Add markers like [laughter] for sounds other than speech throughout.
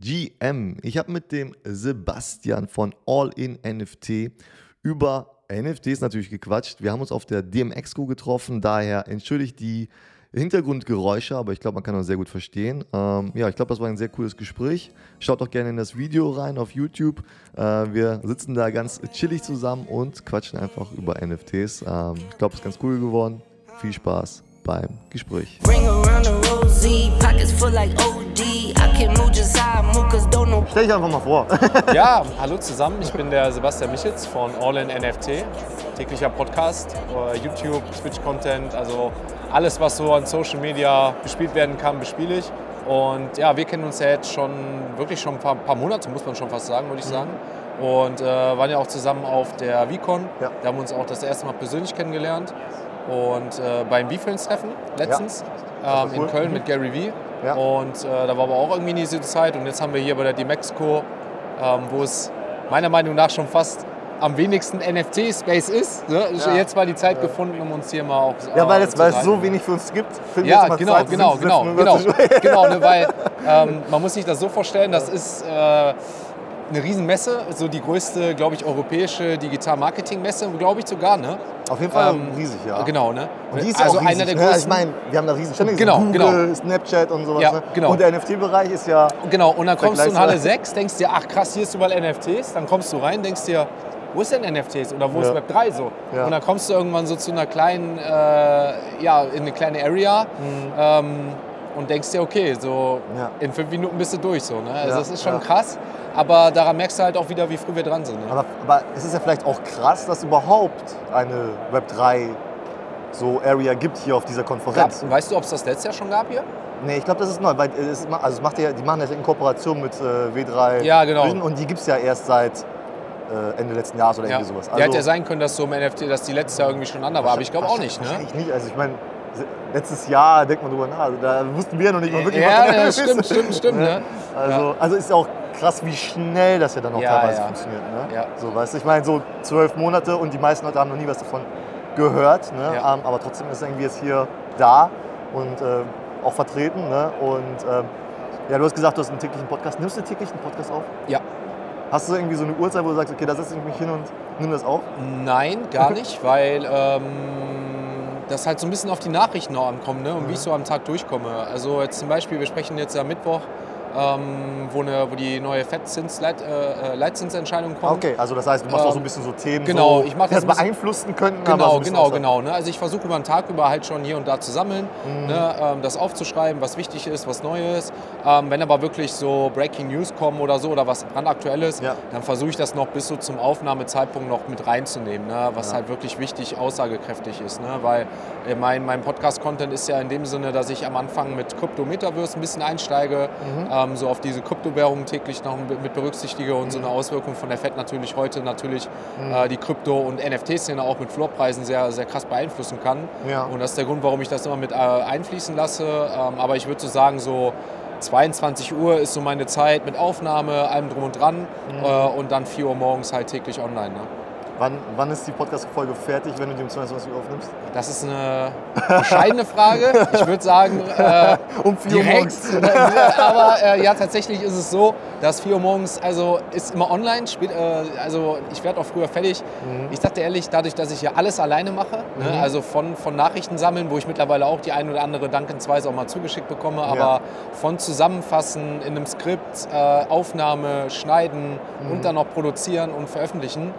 GM. Ich habe mit dem Sebastian von All In NFT über NFTs natürlich gequatscht. Wir haben uns auf der DMX-Co getroffen, daher entschuldigt die Hintergrundgeräusche, aber ich glaube, man kann uns sehr gut verstehen. Ähm, ja, ich glaube, das war ein sehr cooles Gespräch. Schaut doch gerne in das Video rein auf YouTube. Äh, wir sitzen da ganz chillig zusammen und quatschen einfach über NFTs. Ähm, ich glaube, es ist ganz cool geworden. Viel Spaß beim Gespräch. Stell dich einfach mal vor. [laughs] ja, hallo zusammen, ich bin der Sebastian Michitz von All in NFT, täglicher Podcast, äh, YouTube, Twitch-Content, also alles, was so an Social Media bespielt werden kann, bespiele ich. Und ja, wir kennen uns ja jetzt schon wirklich schon ein paar, paar Monate, muss man schon fast sagen, würde ich mhm. sagen. Und äh, waren ja auch zusammen auf der VCon. Ja. Da haben wir uns auch das erste Mal persönlich kennengelernt. Und äh, beim V-Friends-Treffen letztens ja. ähm, cool. in Köln mhm. mit Gary Vee. Ja. Und äh, da war aber auch irgendwie diese Zeit. Und jetzt haben wir hier bei der D-Mexico, ähm, wo es meiner Meinung nach schon fast am wenigsten NFT-Space ist. Ne? Ja. Jetzt war die Zeit ja. gefunden, um uns hier mal auch Ja, weil es, weil es so wenig für uns gibt. Ja, genau, Zeit, genau, genau, genau, genau, ne, weil ähm, man muss sich das so vorstellen, das ist äh, eine Riesenmesse, so die größte, glaube ich, europäische Digital-Marketing-Messe, glaube ich sogar, ne? Auf jeden Fall ähm, riesig, ja. Genau, ne? Und die ist also auch riesig, einer der ne? größten. Ich meine, wir haben da riesig Stände, genau, Google, genau. Snapchat und sowas. Ja, ne? genau. Und der NFT-Bereich ist ja. Genau, und dann kommst du in Halle 6, denkst dir, ach krass, hier ist überall NFTs. Dann kommst du rein, denkst dir, wo ist denn NFTs oder wo ja. ist Web 3 so? Ja. Und dann kommst du irgendwann so zu einer kleinen, äh, ja, in eine kleine Area. Mhm. Ähm, und denkst dir, okay, so ja. in fünf Minuten bist du durch. So, ne? Also das ist schon krass, aber daran merkst du halt auch wieder, wie früh wir dran sind. Ne? Aber, aber es ist ja vielleicht auch krass, dass überhaupt eine Web3 so Area gibt hier auf dieser Konferenz. Gab, weißt du, ob es das letztes Jahr schon gab hier? Nee, ich glaube, das ist neu, weil es, also es macht ja, die machen das in Kooperation mit äh, W3 ja, genau. und die gibt es ja erst seit äh, Ende letzten Jahres oder ja. irgendwie sowas. Also, ja, hätte ja sein können, dass so im NFT, dass die letztes Jahr irgendwie schon anders war, aber ich glaube auch nicht. Ne? Wahrscheinlich nicht, also ich meine, letztes Jahr denkt man drüber nach. Also da wussten wir ja noch nicht mal wirklich, ja, was ja, stimmt, stimmt, stimmt, ne? Also, also ist auch krass, wie schnell das ja dann auch ja, teilweise ja. funktioniert. Ne? Ja. So, weißt du, ich meine, so zwölf Monate und die meisten Leute haben noch nie was davon gehört. Ne? Ja. Um, aber trotzdem ist irgendwie jetzt hier da und äh, auch vertreten. Ne? Und äh, ja, du hast gesagt, du hast einen täglichen Podcast. Nimmst du täglich einen Podcast auf? Ja. Hast du irgendwie so eine Uhrzeit, wo du sagst, okay, da setze ich mich hin und nimm das auf? Nein, gar [laughs] nicht, weil ähm, das halt so ein bisschen auf die Nachrichten auch ankommt ne? und mhm. wie ich so am Tag durchkomme. Also jetzt zum Beispiel, wir sprechen jetzt am Mittwoch ähm, wo, eine, wo die neue Fettzinsleitzinsentscheidung äh, kommt. Okay, also das heißt, du machst ähm, auch so ein bisschen so Themen, genau, so, ich das beeinflussen könnten. Genau, genau, genau. Ne? Also ich versuche über den Tag über halt schon hier und da zu sammeln, mhm. ne? ähm, das aufzuschreiben, was wichtig ist, was Neues. Ähm, wenn aber wirklich so Breaking News kommen oder so oder was brandaktuelles, ja. dann versuche ich das noch bis so zum Aufnahmezeitpunkt noch mit reinzunehmen, ne? was ja. halt wirklich wichtig, aussagekräftig ist. Ne? Weil äh, mein, mein Podcast-Content ist ja in dem Sinne, dass ich am Anfang mit Crypto Metaverse ein bisschen einsteige. Mhm ähm, so auf diese Kryptowährungen täglich noch mit berücksichtige und so eine Auswirkung von der FED natürlich heute natürlich mhm. äh, die Krypto- und NFT-Szene auch mit Floorpreisen sehr, sehr krass beeinflussen kann. Ja. Und das ist der Grund, warum ich das immer mit äh, einfließen lasse. Ähm, aber ich würde so sagen, so 22 Uhr ist so meine Zeit mit Aufnahme, allem drum und dran mhm. äh, und dann 4 Uhr morgens halt täglich online. Ne? Wann, wann ist die Podcast-Folge fertig, wenn du die um 22 Uhr aufnimmst? Das ist eine bescheidene Frage. Ich würde sagen, äh, [laughs] um 4 Uhr morgens. [laughs] Aber äh, ja, tatsächlich ist es so, dass 4 Uhr morgens, also ist immer online. Spielt, äh, also ich werde auch früher fertig. Mhm. Ich dachte ehrlich, dadurch, dass ich hier alles alleine mache, ne, mhm. ne, also von, von Nachrichten sammeln, wo ich mittlerweile auch die ein oder andere dankensweise auch mal zugeschickt bekomme, aber ja. von Zusammenfassen in einem Skript, äh, Aufnahme, Schneiden mhm. und dann noch produzieren und veröffentlichen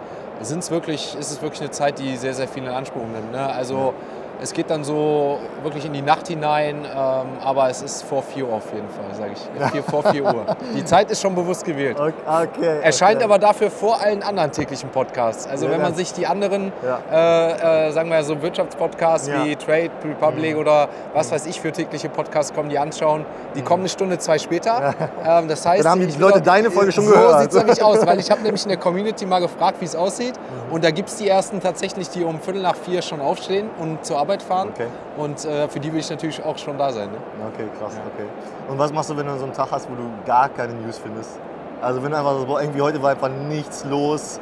sind's wirklich, ist es wirklich eine Zeit, die sehr, sehr viel in Anspruch nimmt. Ne? Also es geht dann so wirklich in die Nacht hinein, ähm, aber es ist vor 4 Uhr auf jeden Fall, sage ich. Vier, vor 4 Uhr. [laughs] Die Zeit ist schon bewusst gewählt. Okay, okay Erscheint okay. aber dafür vor allen anderen täglichen Podcasts. Also ja, wenn man sich die anderen, ja. äh, äh, sagen wir so Wirtschaftspodcasts ja. wie Trade Republic mhm. oder was weiß ich für tägliche Podcasts kommen, die anschauen, die mhm. kommen eine Stunde, zwei später. Ähm, das heißt, Dann haben die Leute deine Folge schon so gehört. So sieht es nämlich aus, weil ich habe [laughs] nämlich in der Community mal gefragt, wie es aussieht. Mhm. Und da gibt es die ersten tatsächlich, die um Viertel nach vier schon aufstehen und zur Arbeit Arbeit fahren. Okay. Und äh, für die will ich natürlich auch schon da sein. Ne? Okay, krass. Ja. Okay. Und was machst du, wenn du so einen Tag hast, wo du gar keine News findest? Also wenn du einfach so, irgendwie heute war einfach nichts los.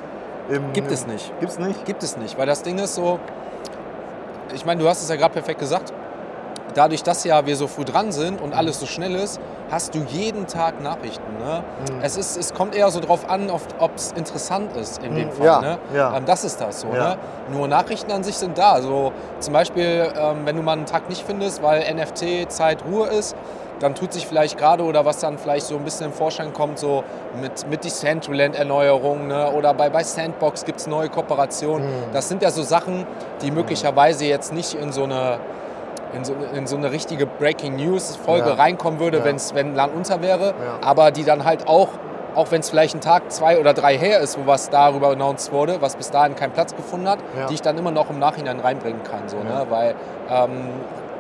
Im, Gibt es nicht. Gibt es nicht? Gibt es nicht, weil das Ding ist so, ich meine, du hast es ja gerade perfekt gesagt. dadurch, dass ja wir so früh dran sind und alles so schnell ist, hast du jeden Tag Nachrichten. Ne? Mhm. Es, ist, es kommt eher so drauf an, ob es interessant ist in dem mhm, Fall. Ja, ne? ja. Ähm, das ist das so. Ja. Ne? Nur Nachrichten an sich sind da. Also zum Beispiel, ähm, wenn du mal einen Tag nicht findest, weil NFT-Zeit Ruhe ist, dann tut sich vielleicht gerade oder was dann vielleicht so ein bisschen im Vorschein kommt, so mit, mit Decentraland-Erneuerung ne? oder bei, bei Sandbox gibt es neue Kooperationen. Mhm. Das sind ja so Sachen, die möglicherweise jetzt nicht in so eine in so, in so eine richtige Breaking News-Folge ja. reinkommen würde, ja. wenn's, wenn Land unter wäre, ja. aber die dann halt auch, auch wenn es vielleicht ein Tag, zwei oder drei her ist, wo was darüber announced wurde, was bis dahin keinen Platz gefunden hat, die ich dann immer noch im Nachhinein reinbringen kann. So, ne? Weil ähm,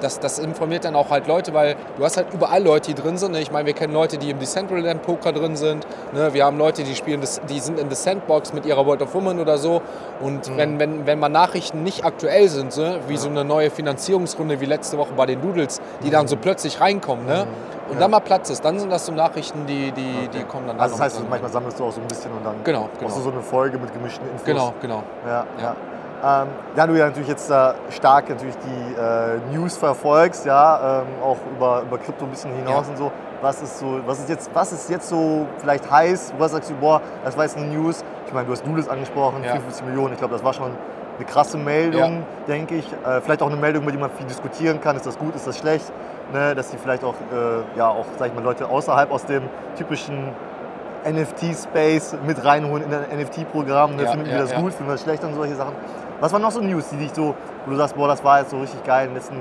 das, das informiert dann auch halt Leute, weil du hast halt überall Leute, die drin sind. Ne? Ich meine, wir kennen Leute, die im Decentraland Poker drin sind. Ne? Wir haben Leute, die spielen, die sind in der Sandbox mit ihrer World of Woman oder so. Und mhm. wenn, wenn, wenn mal Nachrichten nicht aktuell sind, ne? wie ja. so eine neue Finanzierungsrunde wie letzte Woche bei den Doodles, die mhm. dann so plötzlich reinkommen, ne? Mhm. und ja. dann mal Platz ist, dann sind das so Nachrichten, die, die, okay. die kommen dann. Also das heißt, manchmal sammelst du auch so ein bisschen und dann genau, genau. machst du so eine Folge mit gemischten Infos. Genau, genau. ja. ja. Ähm, ja, du ja natürlich jetzt äh, stark natürlich die äh, News verfolgst, ja, ähm, auch über, über Krypto ein bisschen hinaus ja. und so. Was ist so, was ist jetzt, was ist jetzt so vielleicht heiß? Was sagst du, boah, das war jetzt eine News? Ich meine, du hast Nudes angesprochen, ja. 54 Millionen. Ich glaube, das war schon eine krasse Meldung, ja. denke ich. Äh, vielleicht auch eine Meldung, über die man viel diskutieren kann. Ist das gut, ist das schlecht? Ne? Dass die vielleicht auch, äh, ja, auch, sag ich mal, Leute außerhalb aus dem typischen NFT-Space mit reinholen in ein NFT-Programm. Ne? Ja, finden wir das gut, finden wir das schlecht und solche Sachen. Was waren noch so News, die dich so, wo du sagst, boah, das war jetzt so richtig geil in den letzten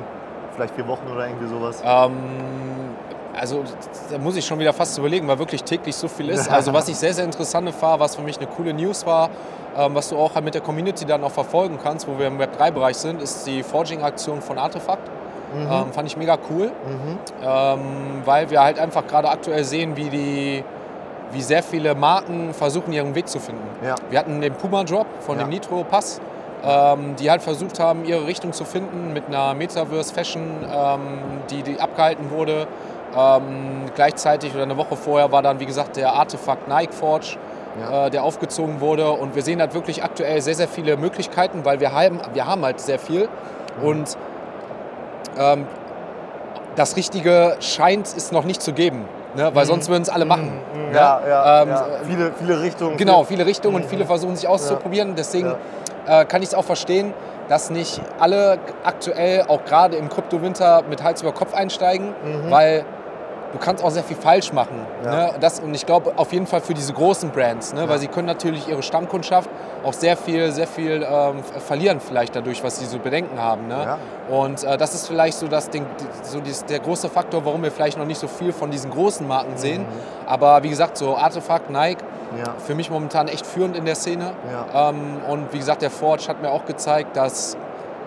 vielleicht vier Wochen oder irgendwie sowas? Ähm, also da muss ich schon wieder fast überlegen, weil wirklich täglich so viel ist. Also was ich sehr, sehr interessant war, was für mich eine coole News war, ähm, was du auch halt mit der Community dann auch verfolgen kannst, wo wir im Web3-Bereich sind, ist die Forging-Aktion von Artefakt. Mhm. Ähm, fand ich mega cool, mhm. ähm, weil wir halt einfach gerade aktuell sehen, wie die wie sehr viele Marken versuchen, ihren Weg zu finden. Ja. Wir hatten den Puma Drop von ja. dem Nitro Pass, ähm, die halt versucht haben, ihre Richtung zu finden mit einer Metaverse Fashion, ähm, die, die abgehalten wurde. Ähm, gleichzeitig oder eine Woche vorher war dann, wie gesagt, der Artefakt Nike Forge, ja. äh, der aufgezogen wurde. Und wir sehen halt wirklich aktuell sehr, sehr viele Möglichkeiten, weil wir haben, wir haben halt sehr viel. Mhm. Und ähm, das Richtige scheint es noch nicht zu geben. Ne? Weil sonst würden es alle machen. Mhm. Ne? Ja, ja, ähm, ja, Viele, viele Richtungen. Genau, viele Richtungen und viele versuchen sich auszuprobieren. Deswegen äh, kann ich es auch verstehen, dass nicht alle aktuell, auch gerade im Kryptowinter, mit Hals über Kopf einsteigen, mhm. weil du kannst auch sehr viel falsch machen. Ja. Ne? Das, und ich glaube auf jeden Fall für diese großen Brands, ne? Ja. weil sie können natürlich ihre Stammkundschaft auch sehr viel, sehr viel ähm, verlieren vielleicht dadurch, was sie so Bedenken haben. Ne? Ja. Und äh, das ist vielleicht so, das Ding, so dieses, der große Faktor, warum wir vielleicht noch nicht so viel von diesen großen Marken sehen. Mhm. Aber wie gesagt, so Artefakt, Nike, für mich momentan echt führend in der Szene. Ähm, und wie gesagt, der Forge hat mir auch gezeigt, dass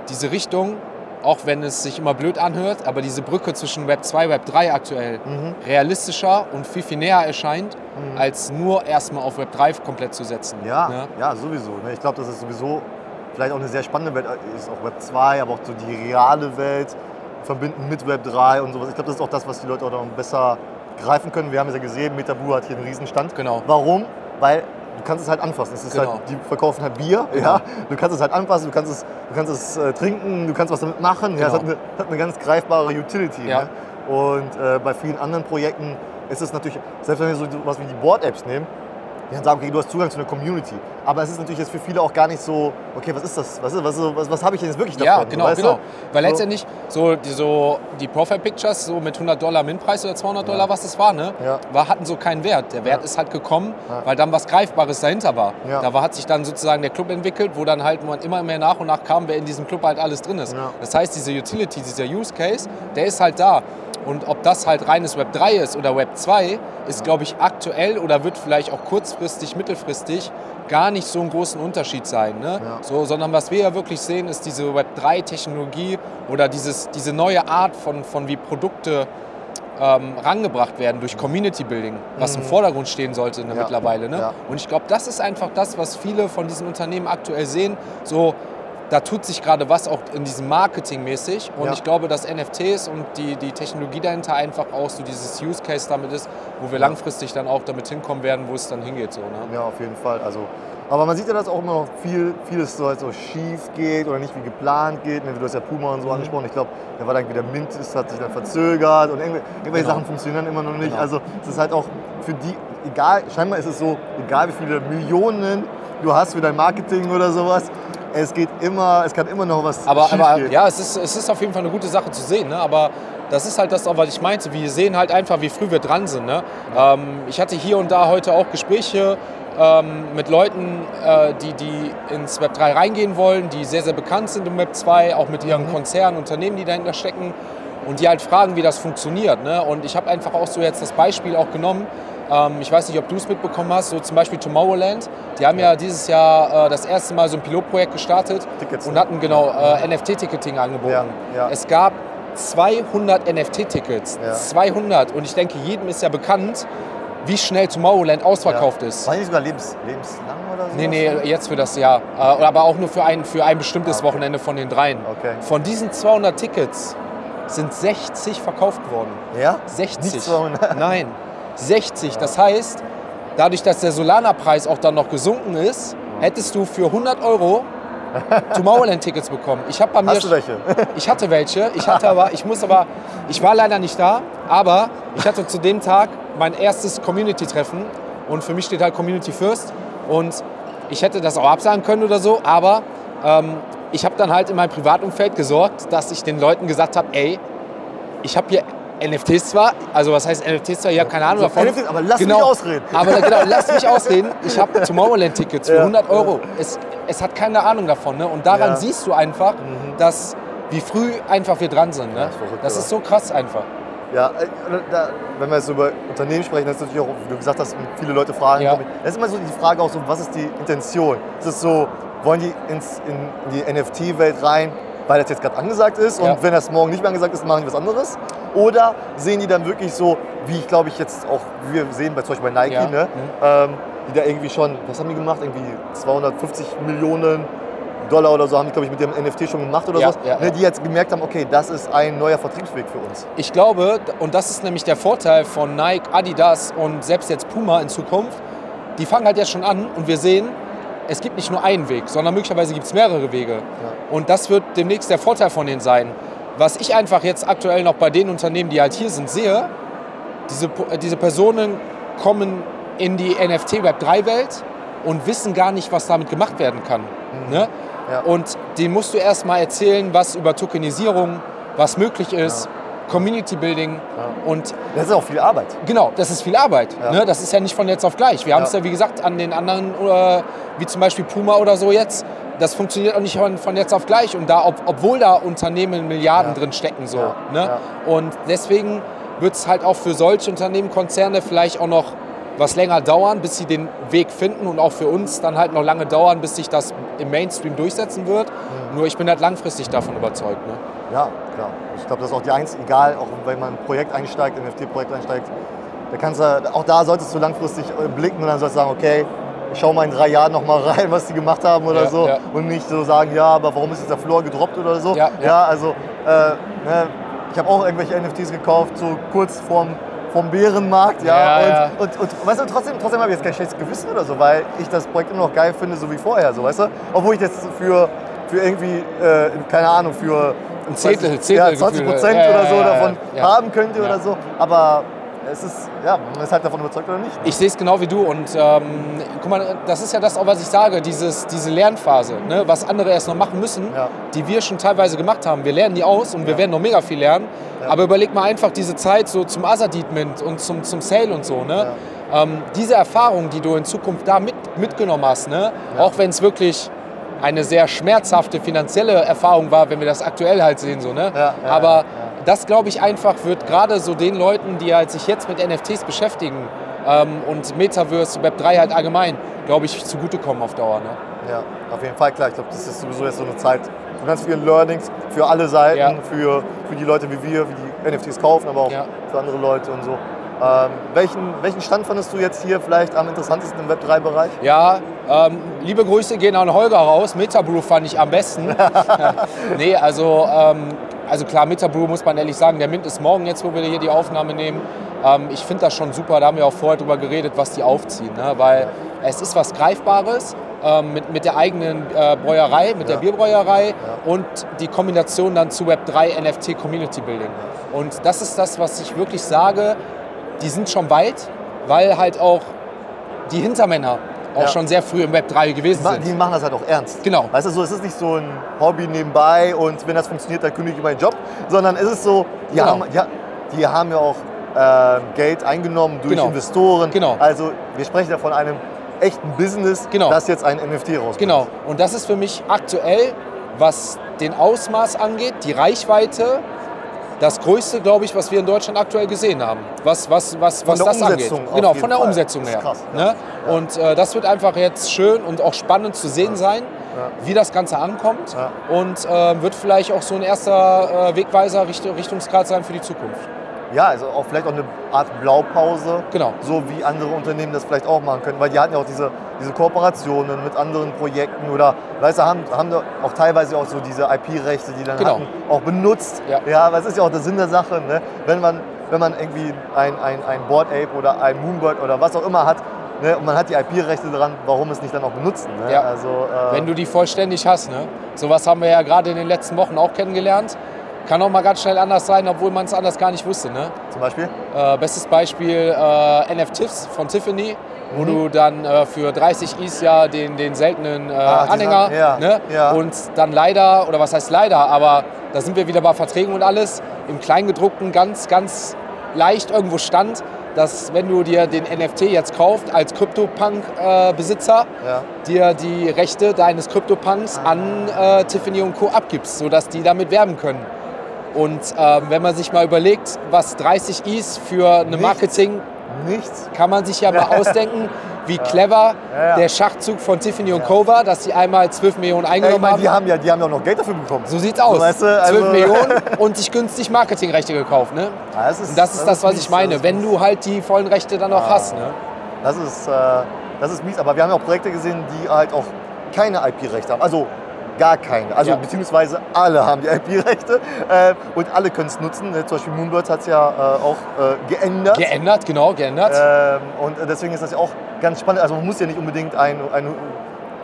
diese Richtung, auch wenn es sich immer blöd anhört, aber diese Brücke zwischen Web 2 und Web 3 aktuell mhm. realistischer und viel, viel näher erscheint, mhm. als nur erstmal auf Web 3 komplett zu setzen. Ja, ne? ja sowieso. Ne? Ich glaube, das ist sowieso vielleicht auch eine sehr spannende Welt, ist auch Web 2, aber auch so die reale Welt verbinden mit Web 3 und sowas. Ich glaube, das ist auch das, was die Leute auch noch besser greifen können. Wir haben es ja gesehen, Metabu hat hier einen Riesenstand. Genau. Warum? Weil du kannst es halt anfassen. Es ist genau. halt, die verkaufen halt Bier, genau. ja. Du kannst es halt anfassen, du kannst es, du kannst es äh, trinken, du kannst was damit machen. Genau. Ja, es hat eine, hat eine, ganz greifbare Utility. Ja. Ne? Und äh, bei vielen anderen Projekten ist es natürlich, selbst wenn wir so was wie die Board-Apps nehmen, die dann sagen, okay, du hast Zugang zu einer Community. Aber es ist natürlich jetzt für viele auch gar nicht so, okay, was ist das? Was, was, was, was habe ich denn jetzt wirklich davon? Ja, genau, weißt genau. Du? Weil letztendlich so die, so die Profile Pictures so mit 100 Dollar Minpreis oder 200 Dollar, was das war, ne? Ja. War, hatten so keinen Wert. Der Wert ja. ist halt gekommen, weil dann was Greifbares dahinter war. Da war, hat sich dann sozusagen der Club entwickelt, wo dann halt man immer mehr nach und nach kam, wer in diesem Club halt alles drin ist. Das heißt, diese Utility, dieser Use Case, der ist halt da. Und ob das halt reines Web 3 ist oder Web 2, ist, glaube ich, aktuell oder wird vielleicht auch kurzfristig, mittelfristig gar nicht so einen großen Unterschied sein. Ne? Ja. So, sondern was wir ja wirklich sehen, ist diese Web 3-Technologie oder dieses, diese neue Art von, von wie Produkte ähm, rangebracht werden durch Community Building, was mhm. im Vordergrund stehen sollte ne, ja. mittlerweile. Ne? Ja. Und ich glaube, das ist einfach das, was viele von diesen Unternehmen aktuell sehen. So, da tut sich gerade was auch in diesem Marketing mäßig. Und ja. ich glaube, dass NFTs und die, die Technologie dahinter einfach auch so dieses Use Case damit ist, wo wir langfristig dann auch damit hinkommen werden, wo es dann hingeht. So, ne? Ja, auf jeden Fall. Also Aber man sieht ja, dass auch immer noch viel, vieles so, halt so schief geht oder nicht wie geplant geht. Ne, Du hast ja Puma und so Mhm. angesprochen. Ich glaube, da war dann irgendwie der Mint ist, hat sich dann verzögert und irgendwelche, irgendwelche Genau. Sachen funktionieren immer noch nicht. Genau. Also es ist halt auch für die, egal, scheinbar ist es so, egal wie viele Millionen du hast für dein Marketing oder sowas, es geht immer, es kann immer noch was Aber, aber ja, es ist, es ist auf jeden Fall eine gute Sache zu sehen. Ne? Aber das ist halt das, auch, was ich meinte. Wir sehen halt einfach, wie früh wir dran sind. Ne? Ähm, ich hatte hier und da heute auch Gespräche ähm, mit Leuten, äh, die, die ins Web 3 reingehen wollen, die sehr, sehr bekannt sind im Web 2, auch mit ihren Konzernen, Unternehmen, die dahinter stecken. Und die halt fragen, wie das funktioniert. Ne? Und ich habe einfach auch so jetzt das Beispiel auch genommen. Ähm, ich weiß nicht, ob du es mitbekommen hast, so zum Beispiel Tomorrowland. Die haben ja dieses Jahr äh, das erste Mal so ein Pilotprojekt gestartet Tickets, und ne? hatten genau äh, NFT-Ticketing angeboten. Ja, ja. Es gab 200 NFT-Tickets. Ja. 200. Und ich denke, jedem ist ja bekannt, wie schnell Tomorrowland ausverkauft ist. War nicht sogar lebens, lebenslang oder so? Nee, nee, jetzt für das Jahr. Äh, aber auch nur für ein, für ein bestimmtes Ah, okay. Wochenende von den dreien. Okay. Von diesen 200 Tickets sind 60 verkauft worden. Ja? 60. Nicht 200. Nein, [laughs] 60. Das heißt, dadurch, dass der Solana-Preis auch dann noch gesunken ist, hättest du für 100 Euro [laughs] Tomorrowland-Tickets bekommen. Ich habe bei mir Hast du welche? [laughs] ich hatte welche, ich hatte aber, ich muss aber, ich war leider nicht da, aber ich hatte zu dem Tag mein erstes Community-Treffen und für mich steht halt Community First und ich hätte das auch absagen können oder so, aber ähm, ich habe dann halt in meinem Privatumfeld gesorgt, dass ich den Leuten gesagt habe, ey, ich habe hier NFTs zwar, also was heißt NFTs zwar, ich habe keine Ahnung davon. NFTs, aber lass genau, mich ausreden. Aber genau, lass mich [laughs] ausreden. Ich habe Tomorrowland-Tickets für Ja, 100 Euro. Es, es hat keine Ahnung davon. Ne? Und daran Ja. Mhm. siehst du einfach, dass wie früh einfach wir dran sind. Ne? Ja, das ist so krass einfach. Ja, äh, da, wenn wir jetzt über Unternehmen sprechen, das ist natürlich auch, wie du gesagt hast, viele Leute fragen. Ja. Das ist immer so die Frage auch so, was ist die Intention? Ist es so, wollen die ins, in die NFT-Welt rein, weil das jetzt gerade angesagt ist und Ja. wenn das morgen nicht mehr angesagt ist, machen die was anderes? Oder sehen die dann wirklich so, wie ich glaube ich jetzt auch, wie wir sehen bei zum Beispiel bei Nike, Ja. ne? Mhm. ähm, die da irgendwie schon, was haben die gemacht? Irgendwie 250 Millionen Dollar oder so haben die, glaube ich, mit dem NFT schon gemacht oder Ja, so. ja, ne. Die jetzt gemerkt haben, okay, das ist ein neuer Vertriebsweg für uns. Ich glaube, und das ist nämlich der Vorteil von Nike, Adidas und selbst jetzt Puma in Zukunft, die fangen halt jetzt schon an und wir sehen, es gibt nicht nur einen Weg, sondern möglicherweise gibt es mehrere Wege. Und das wird demnächst der Vorteil von denen sein. Was ich einfach jetzt aktuell noch bei den Unternehmen, die halt hier sind, sehe, diese, äh, diese Personen kommen in die NFT-Web3-Welt und wissen gar nicht, was damit gemacht werden kann. Ne? Ja. Und denen musst du erst mal erzählen, was über Tokenisierung, was möglich ist, Community Building und Das ist auch viel Arbeit. Genau, das ist viel Arbeit. Ja. Ne? Das ist ja nicht von jetzt auf gleich. Wir haben es ja, wie gesagt, an den anderen, äh, wie zum Beispiel Puma oder so jetzt, das funktioniert auch nicht von, von jetzt auf gleich. Und da, ob, obwohl da Unternehmen Milliarden Ja. drin stecken. So, Ja. ne? Ja. Und deswegen wird es halt auch für solche Unternehmen, Konzerne vielleicht auch noch was länger dauern, bis sie den Weg finden und auch für uns dann halt noch lange dauern, bis sich das im Mainstream durchsetzen wird. Nur ich bin halt langfristig davon überzeugt. Ne? Ja, klar. Ich glaube, das ist auch die einzige, egal, auch wenn man in ein Projekt einsteigt, in ein NFT-Projekt einsteigt, da kannst du, auch da solltest du langfristig äh, blicken und dann sollst du sagen, okay, ich schau mal in drei Jahren noch mal [laughs] rein, was die gemacht haben oder Ja, so. ja. Und nicht so sagen, ja, aber warum ist jetzt der Floor gedroppt oder so. Ja, ja. also äh, ne, ich habe auch irgendwelche NFTs gekauft, so kurz vorm, vom Bärenmarkt, ja. Ja, und, ja. Und, und, weißt du, trotzdem, trotzdem habe ich jetzt kein schlechtes Gewissen oder so, weil ich das Projekt immer noch geil finde, so wie vorher, so weißt du? Obwohl ich das für, für irgendwie, äh, keine Ahnung, für Ein Zehntel, ich, ja, Zehntel 20 Gefühle. Prozent Ja, oder so ja, ja, davon ja. haben könnte Ja. oder so. Aber es ist, ja, man ist halt davon überzeugt oder nicht. Ich sehe es genau wie du und ähm, guck mal, das ist ja das auch, was ich sage, dieses, diese Lernphase, ne, was andere erst noch machen müssen, Ja. die wir schon teilweise gemacht haben. Wir lernen die aus und wir werden noch mega viel lernen, aber überleg mal einfach diese Zeit so zum Asadidment und zum, zum Sale und so. Ne? Ähm, diese Erfahrung, die du in Zukunft da mit, mitgenommen hast, ne? auch wenn es wirklich eine sehr schmerzhafte finanzielle Erfahrung war, wenn wir das aktuell halt sehen. So, ne? Ja, ja, aber ja. das glaube ich einfach wird gerade so den Leuten, die halt sich jetzt mit NFTs beschäftigen ähm, und Metaverse, Web3 halt allgemein, glaube ich, zugutekommen auf Dauer. Ne? Ja, auf jeden Fall, klar. Ich glaube, das ist sowieso jetzt so eine Zeit von ganz vielen Learnings für alle Seiten, für, für die Leute wie wir, die NFTs kaufen, aber auch für andere Leute und so. Ähm, welchen, welchen Stand fandest du jetzt hier vielleicht am interessantesten im Web3-Bereich? Ja, ähm, liebe Grüße gehen an Holger raus. Metabrew fand ich am besten. [laughs] nee, also, ähm, also klar, Metabrew muss man ehrlich sagen, der Mint ist morgen jetzt, wo wir hier die Aufnahme nehmen. Ähm, ich finde das schon super, da haben wir auch vorher drüber geredet, was die aufziehen. Ne? Weil es ist was Greifbares ähm, mit, mit der eigenen äh, Bräuerei, mit ja. der Bierbräuerei ja. und die Kombination dann zu Web3 NFT Community Building. Und das ist das, was ich wirklich sage, die sind schon weit, weil halt auch die Hintermänner auch ja. schon sehr früh im Web 3 gewesen sind. Die machen das halt auch ernst. Genau. Weißt du, so, es ist nicht so ein Hobby nebenbei und wenn das funktioniert, dann kündige ich meinen Job, sondern es ist so, die, genau. haben, ja, die haben ja auch äh, Geld eingenommen durch genau. Investoren. Genau. Also wir sprechen ja von einem echten Business, genau. das jetzt ein NFT rausbringt. Genau. Und das ist für mich aktuell, was den Ausmaß angeht, die Reichweite, das Größte, glaube ich, was wir in Deutschland aktuell gesehen haben, was, was, was, was das Umsetzung angeht. Genau, von der Fall. Umsetzung her. Krass, ja. Ne? Ja. Und äh, das wird einfach jetzt schön und auch spannend zu sehen sein, ja. wie das Ganze ankommt und äh, wird vielleicht auch so ein erster äh, Wegweiser, Richtungsgrad sein für die Zukunft ja, also auch vielleicht auch eine Art Blaupause, genau. so wie andere Unternehmen das vielleicht auch machen können, weil die hatten ja auch diese, diese Kooperationen mit anderen Projekten oder, weißt du, haben, haben auch teilweise auch so diese IP-Rechte, die dann genau. hatten, auch benutzt. Ja. ja, aber es ist ja auch der Sinn der Sache, ne? wenn, man, wenn man irgendwie ein, ein, ein Board Ape oder ein Moonbird oder was auch immer hat, Ne, und man hat die IP-Rechte dran, warum es nicht dann auch benutzen? Ne? Ja. Also, äh Wenn du die vollständig hast. Ne? Sowas haben wir ja gerade in den letzten Wochen auch kennengelernt. Kann auch mal ganz schnell anders sein, obwohl man es anders gar nicht wusste. Ne? Zum Beispiel? Äh, bestes Beispiel äh, NFTs von Tiffany, mhm. wo du dann äh, für 30 Is ja den, den seltenen äh, ah, Anhänger ja, ne? ja. und dann leider, oder was heißt leider, aber da sind wir wieder bei Verträgen und alles, im Kleingedruckten ganz, ganz leicht irgendwo stand, dass wenn du dir den NFT jetzt kaufst als CryptoPunk-Besitzer, äh, ja. dir die Rechte deines CryptoPunks ah. an äh, Tiffany und Co. abgibst, sodass die damit werben können. Und ähm, wenn man sich mal überlegt, was 30 Is für eine Marketing, Nichts. kann man sich ja mal [laughs] ausdenken, wie clever ja, ja. der Schachzug von Tiffany und Co. war, dass sie einmal 12 Millionen eingenommen ja, ich mein, haben. Die haben ja, die haben ja auch noch Geld dafür bekommen. So sieht's aus. Weißt du, also 12 [laughs] Millionen und sich günstig Marketingrechte gekauft. Ne? Das ist, und das ist das, das was mies, ich meine, wenn du halt die vollen Rechte dann auch hast. Ne? Das, ist, äh, das ist mies, aber wir haben ja auch Projekte gesehen, die halt auch keine IP-Rechte haben. Also gar keine. Also ja. beziehungsweise alle haben die IP-Rechte äh, und alle können es nutzen. Äh, zum Beispiel Moonbirds hat es ja äh, auch äh, geändert. Geändert, genau, geändert. Ähm, und deswegen ist das ja auch ganz spannend. Also man muss ja nicht unbedingt ein, ein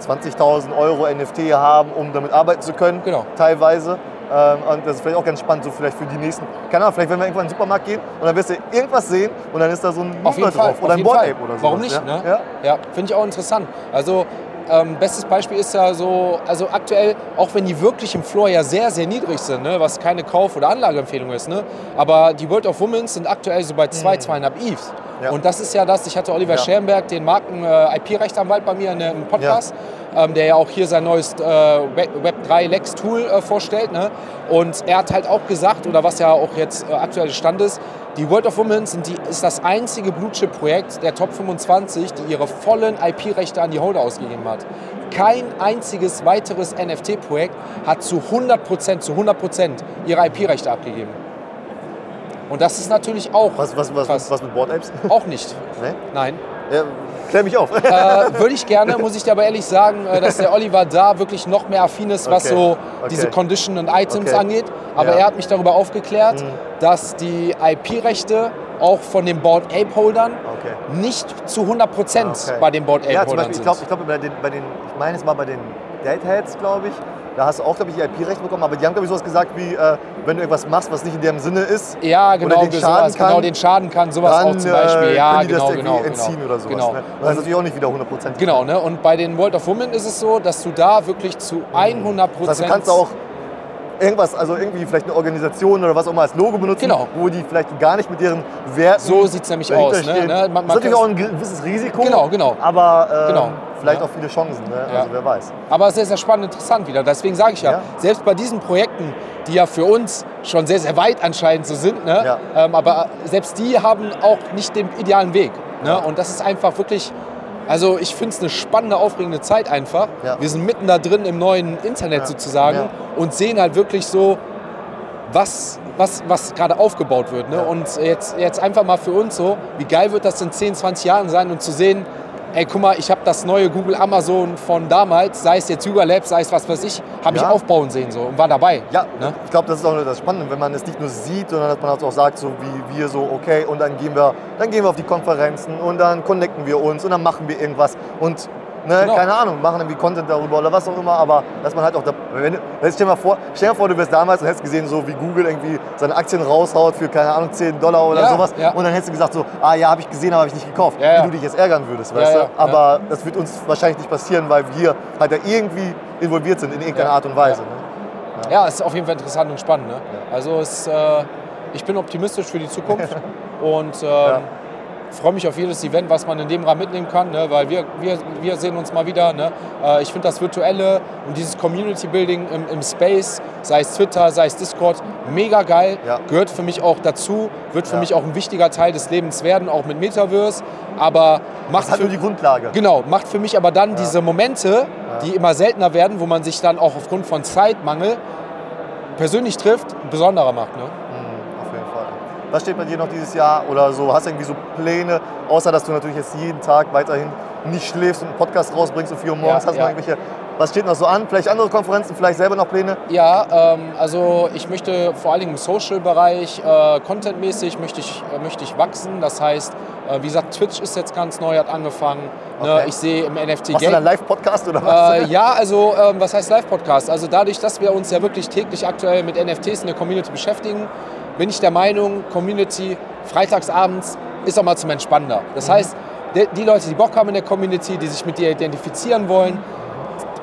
20.000 Euro NFT haben, um damit arbeiten zu können. Genau. Teilweise. Ähm, und das ist vielleicht auch ganz spannend, so vielleicht für die nächsten. Keine Ahnung, vielleicht wenn wir irgendwann in den Supermarkt gehen und dann wirst du irgendwas sehen und dann ist da so ein Moonbird drauf oder ein Board Ape oder so. Warum nicht? Ja, ne? ja? ja finde ich auch interessant. Also ähm, bestes Beispiel ist ja so, also aktuell, auch wenn die wirklich im Floor ja sehr, sehr niedrig sind, ne, was keine Kauf- oder Anlageempfehlung ist, ne, aber die World of Women sind aktuell so bei 2, mhm. 2,5 Eves. Ja. Und das ist ja das, ich hatte Oliver ja. Schermberg, den Marken-IP-Rechtsanwalt äh, bei mir in einem Podcast, ja. Ähm, der ja auch hier sein neues äh, Web3 Lex-Tool äh, vorstellt. Ne? Und er hat halt auch gesagt, oder was ja auch jetzt äh, aktuell Stand ist, die World of Women sind die, ist das einzige Blue-Chip-Projekt der Top 25, die ihre vollen IP-Rechte an die Holder ausgegeben hat. Kein einziges weiteres NFT-Projekt hat zu 100%, zu 100% ihre IP-Rechte abgegeben. Und das ist natürlich auch. Was, was, was, krass. was mit Board Apes? Auch nicht. Nee? Nein. Ja, klär mich auf. Äh, Würde ich gerne, muss ich dir aber ehrlich sagen, äh, dass der Oliver da wirklich noch mehr affin ist, was okay. so okay. diese Condition und Items okay. angeht. Aber ja. er hat mich darüber aufgeklärt, mhm. dass die IP-Rechte auch von den Board Ape Holdern nicht zu 100 Prozent bei den Board Ape ja, Holdern Beispiel, sind. Ich glaube, glaub, bei, den, bei den, ich meine es mal bei den Deadheads, glaube ich, da hast du auch, glaube ich, die IP-Rechte bekommen, aber die haben, glaube ich, sowas gesagt wie, äh, wenn du irgendwas machst, was nicht in deren Sinne ist. Ja, genau, oder den Schaden kann, genau, den Schaden kann, sowas dann, auch zum Beispiel. Ja, können die genau, das irgendwie genau, entziehen genau, oder sowas. Genau. Ne? Das ist natürlich auch nicht wieder 100 Genau, ne? und bei den World of Women ist es so, dass du da wirklich zu 100 Prozent. Das heißt, du kannst auch irgendwas, also irgendwie vielleicht eine Organisation oder was auch immer als Logo benutzen, genau. wo die vielleicht gar nicht mit deren Werten. So sieht es nämlich aus. Ne? Ne? Man, man das ist natürlich auch ein gewisses Risiko. Genau, genau. Aber ähm, genau. vielleicht ja. auch viele Chancen. Ne? Ja. Also wer weiß. Aber sehr, sehr spannend, interessant wieder. Deswegen sage ich ja, ja, selbst bei diesen Projekten, die ja für uns schon sehr, sehr weit anscheinend so sind, ne? Ähm, aber selbst die haben auch nicht den idealen Weg. Ne? Und das ist einfach wirklich also ich finde es eine spannende, aufregende Zeit einfach. Ja. Wir sind mitten da drin im neuen Internet ja. sozusagen ja. und sehen halt wirklich so, was, was, was gerade aufgebaut wird. Ne? Und jetzt, jetzt einfach mal für uns so, wie geil wird das in 10, 20 Jahren sein und zu sehen, ey, guck mal, ich habe das neue Google Amazon von damals, sei es jetzt Yuga Labs, sei es was weiß ich, habe ja. ich aufbauen sehen so und war dabei. Ja, ne? ich glaube, das ist auch das Spannende, wenn man es nicht nur sieht, sondern dass man auch sagt, so wie wir so, okay, und dann gehen wir, dann gehen wir auf die Konferenzen und dann connecten wir uns und dann machen wir irgendwas und ne, genau. keine Ahnung, machen irgendwie Content darüber oder was auch immer, aber dass man halt auch, da, wenn, stell, dir mal vor, stell dir vor, du wärst damals und hättest gesehen, so wie Google irgendwie seine Aktien raushaut für, keine Ahnung, 10 Dollar oder ja, sowas ja. und dann hättest du gesagt so, ah ja, habe ich gesehen, aber habe ich nicht gekauft. Ja, wie du dich jetzt ärgern würdest, weißt du? Aber das wird uns wahrscheinlich nicht passieren, weil wir halt ja irgendwie involviert sind in irgendeiner Art und Weise. Ne? Ja. es ist auf jeden Fall interessant und spannend. Ne? Also es, äh, ich bin optimistisch für die Zukunft [laughs] und ähm, freue mich auf jedes Event, was man in dem Rahmen mitnehmen kann, ne? weil wir, wir, wir sehen uns mal wieder. Ne? Äh, ich finde das Virtuelle und dieses Community-Building im, im, Space, sei es Twitter, sei es Discord, mega geil. Ja. Gehört für mich auch dazu, wird für ja. mich auch ein wichtiger Teil des Lebens werden, auch mit Metaverse. Aber macht das hat nur die Grundlage. Genau, macht für mich aber dann ja. diese Momente, die immer seltener werden, wo man sich dann auch aufgrund von Zeitmangel persönlich trifft, besonderer macht. Ne? Was steht bei dir noch dieses Jahr oder so? Hast du irgendwie so Pläne, außer dass du natürlich jetzt jeden Tag weiterhin nicht schläfst und einen Podcast rausbringst um 4 Uhr morgens? Ja, hast du ja. irgendwelche was steht noch so an? Vielleicht andere Konferenzen, vielleicht selber noch Pläne? Ja, ähm, also ich möchte vor allem im Social-Bereich, äh, contentmäßig möchte ich, äh, möchte ich wachsen. Das heißt, äh, wie gesagt, Twitch ist jetzt ganz neu, hat angefangen. Ne? Okay. Ne, ich sehe im NFT Machst du dann Live-Podcast oder was? Äh, ja, also ähm, was heißt Live-Podcast? Also dadurch, dass wir uns ja wirklich täglich aktuell mit NFTs in der Community beschäftigen, bin ich der Meinung, Community freitagsabends ist auch mal zum Entspannender. Das mhm. heißt, die Leute, die Bock haben in der Community, die sich mit dir identifizieren wollen,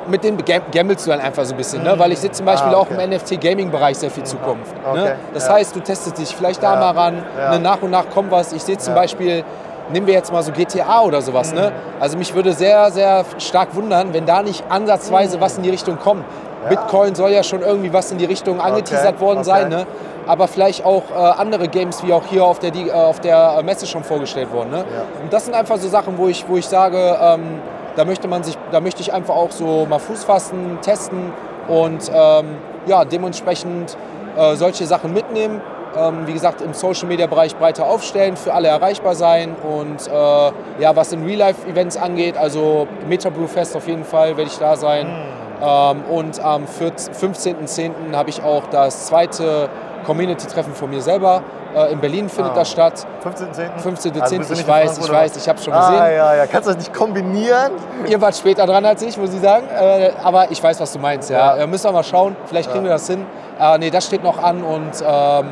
mit denen gammelst du dann einfach so ein bisschen, ne? weil ich sehe zum Beispiel ah, okay. auch im NFT-Gaming-Bereich sehr viel Zukunft. Ne? Okay. Ne? Das ja. heißt, du testest dich vielleicht da ja. mal ran, ja. ne? nach und nach kommt was. Ich sehe zum Beispiel, nehmen wir jetzt mal so GTA oder sowas. Ne? Mhm. Ne? Also mich würde sehr, sehr stark wundern, wenn da nicht ansatzweise mhm. was in die Richtung kommt. Bitcoin soll ja schon irgendwie was in die Richtung angeteasert okay. worden sein. Ne? aber vielleicht auch äh, andere Games, wie auch hier auf der, die, äh, auf der Messe schon vorgestellt wurden. Ne? Und das sind einfach so Sachen, wo ich, wo ich sage, ähm, da möchte man sich, da möchte ich einfach auch so mal Fuß fassen, testen und ähm, ja, dementsprechend äh, solche Sachen mitnehmen. Ähm, wie gesagt, im Social Media Bereich breiter aufstellen, für alle erreichbar sein und äh, ja, was in Real Life Events angeht, also Meta Brew Fest auf jeden Fall werde ich da sein. Mhm. Und am 15.10. habe ich auch das zweite Community-Treffen von mir selber äh, in Berlin findet ah. das statt. 15.10. 15.10. Also ich weiß, ich weiß, ich habe es schon gesehen. Ah, ja, ja. Kannst du das nicht kombinieren? Ihr wart später dran als ich, muss ich sagen. Äh, aber ich weiß, was du meinst. Ja. ja. Äh, müssen wir mal schauen. Vielleicht kriegen ja. wir das hin. Äh, nee, das steht noch an und ähm,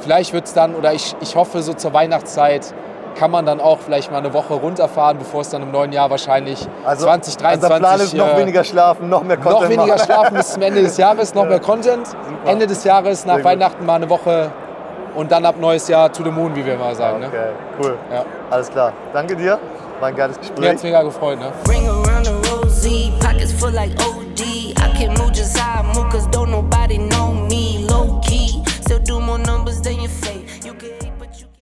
vielleicht wird es dann, oder ich, ich hoffe, so zur Weihnachtszeit kann man dann auch vielleicht mal eine Woche runterfahren, bevor es dann im neuen Jahr wahrscheinlich also, 2023... Also Plan ist noch äh, weniger schlafen, noch mehr Content Noch weniger machen. schlafen bis zum Ende des Jahres, noch mehr Content. Super. Ende des Jahres, nach Sehr Weihnachten gut. mal eine Woche und dann ab neues Jahr to the moon, wie wir mal sagen. Ne? Okay, ne? cool. Ja. Alles klar. Danke dir. War ein geiles Gespräch. Mir hat es mega gefreut. Ne? Ring around the rosy, pockets full like OD. I can move just how I move, cause don't nobody